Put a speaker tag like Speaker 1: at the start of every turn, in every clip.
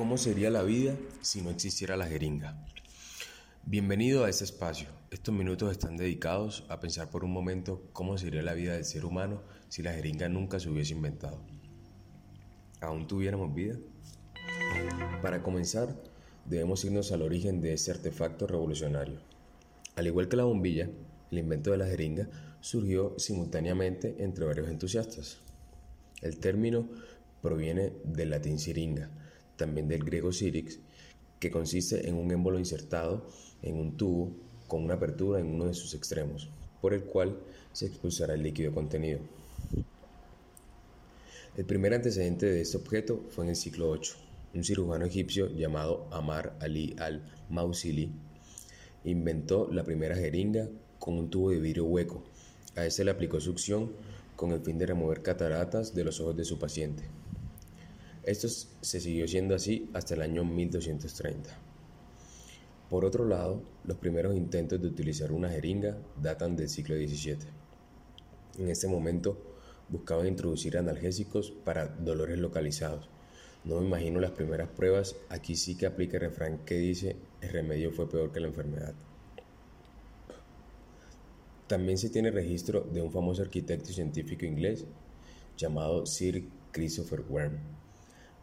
Speaker 1: ¿Cómo sería la vida si no existiera la jeringa? Bienvenido a este espacio. Estos minutos están dedicados a pensar por un momento cómo sería la vida del ser humano si la jeringa nunca se hubiese inventado. ¿Aún tuviéramos vida? Para comenzar, debemos irnos al origen de este artefacto revolucionario. Al igual que la bombilla, el invento de la jeringa surgió simultáneamente entre varios entusiastas. El término proviene del latín siringa, también del griego sirix, que consiste en un émbolo insertado en un tubo con una apertura en uno de sus extremos, por el cual se expulsará el líquido contenido. El primer antecedente de este objeto fue en el siglo VIII. Un cirujano egipcio llamado Amar Ali al-Mausili inventó la primera jeringa con un tubo de vidrio hueco. A este le aplicó succión con el fin de remover cataratas de los ojos de su paciente. Esto se siguió siendo así hasta el año 1230. Por otro lado, los primeros intentos de utilizar una jeringa datan del siglo XVII. En este momento buscaban introducir analgésicos para dolores localizados. No me imagino las primeras pruebas, aquí sí que aplica el refrán que dice el remedio fue peor que la enfermedad. También se tiene registro de un famoso arquitecto y científico inglés llamado Sir Christopher Wren,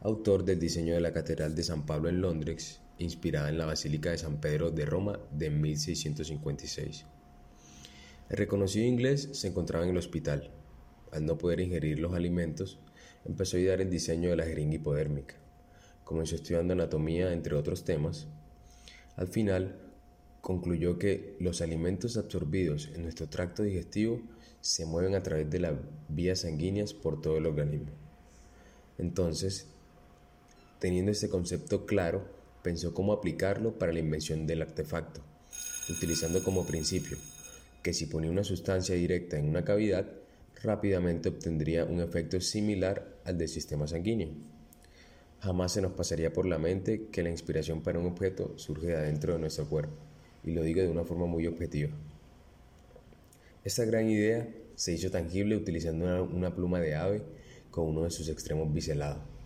Speaker 1: autor del diseño de la Catedral de San Pablo en Londres, inspirada en la Basílica de San Pedro de Roma de 1656. El reconocido inglés se encontraba en el hospital. Al no poder ingerir los alimentos, empezó a idear el diseño de la jeringa hipodérmica. Comenzó estudiando anatomía, entre otros temas. Al final, concluyó que los alimentos absorbidos en nuestro tracto digestivo se mueven a través de las vías sanguíneas por todo el organismo. Entonces, teniendo este concepto claro, pensó cómo aplicarlo para la invención del artefacto, utilizando como principio que si ponía una sustancia directa en una cavidad, rápidamente obtendría un efecto similar al del sistema sanguíneo. Jamás se nos pasaría por la mente que la inspiración para un objeto surge de adentro de nuestro cuerpo y lo digo de una forma muy objetiva. Esta gran idea se hizo tangible utilizando una, pluma de ave con uno de sus extremos biselado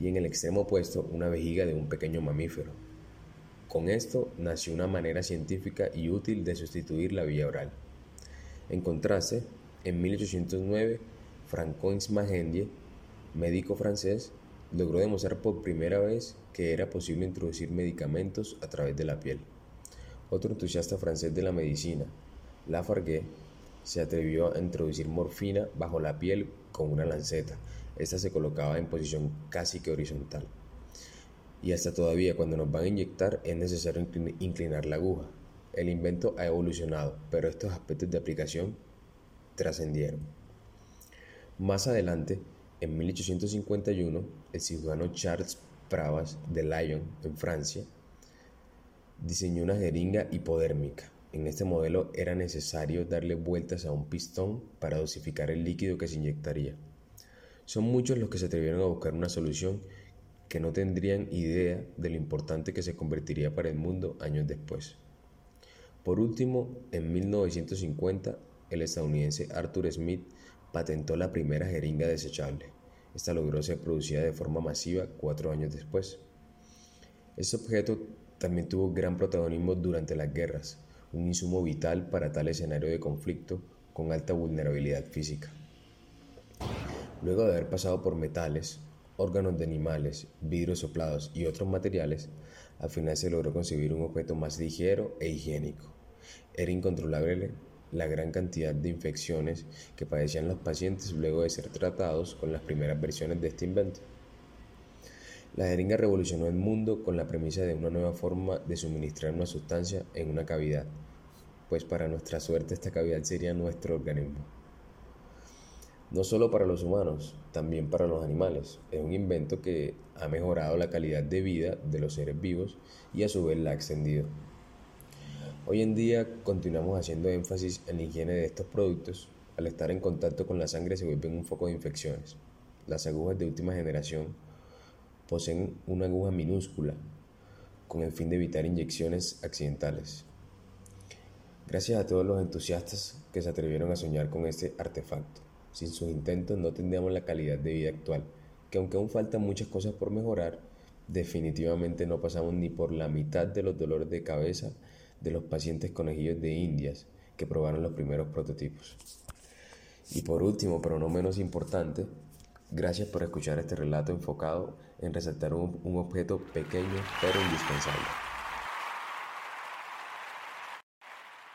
Speaker 1: y en el extremo opuesto una vejiga de un pequeño mamífero. Con esto nació una manera científica y útil de sustituir la vía oral. En contraste, en 1809, Francois Magendie, médico francés, logró demostrar por primera vez que era posible introducir medicamentos a través de la piel. Otro entusiasta francés de la medicina, Lafargue, se atrevió a introducir morfina bajo la piel con una lanceta. Esta se colocaba en posición casi que horizontal. Y hasta todavía cuando nos van a inyectar es necesario inclinar la aguja. El invento ha evolucionado, pero estos aspectos de aplicación trascendieron. Más adelante, en 1851, el cirujano Charles Pravas de Lyon, en Francia, diseñó una jeringa hipodérmica. En este modelo era necesario darle vueltas a un pistón para dosificar el líquido que se inyectaría. Son muchos los que se atrevieron a buscar una solución que no tendrían idea de lo importante que se convertiría para el mundo años después. Por último, en 1950, el estadounidense Arthur Smith patentó la primera jeringa desechable. Esta logró ser producida de forma masiva cuatro años después. Este objeto también tuvo gran protagonismo durante las guerras, un insumo vital para tal escenario de conflicto con alta vulnerabilidad física. Luego de haber pasado por metales, órganos de animales, vidrios soplados y otros materiales, al final se logró concebir un objeto más ligero e higiénico. Era incontrolable la gran cantidad de infecciones que padecían los pacientes luego de ser tratados con las primeras versiones de este invento. La jeringa revolucionó el mundo con la premisa de una nueva forma de suministrar una sustancia en una cavidad, pues para nuestra suerte esta cavidad sería nuestro organismo. No solo para los humanos, también para los animales. Es un invento que ha mejorado la calidad de vida de los seres vivos y a su vez la ha extendido. Hoy en día continuamos haciendo énfasis en la higiene de estos productos. Al estar en contacto con la sangre se vuelven un foco de infecciones. Las agujas de última generación poseen una aguja minúscula con el fin de evitar inyecciones accidentales. Gracias a todos los entusiastas que se atrevieron a soñar con este artefacto. Sin sus intentos no tendríamos la calidad de vida actual, que aunque aún faltan muchas cosas por mejorar, definitivamente no pasamos ni por la mitad de los dolores de cabeza de los pacientes conejillos de indias que probaron los primeros prototipos. Y por último, pero no menos importante, Gracias por escuchar este relato enfocado en resaltar un, objeto pequeño pero indispensable.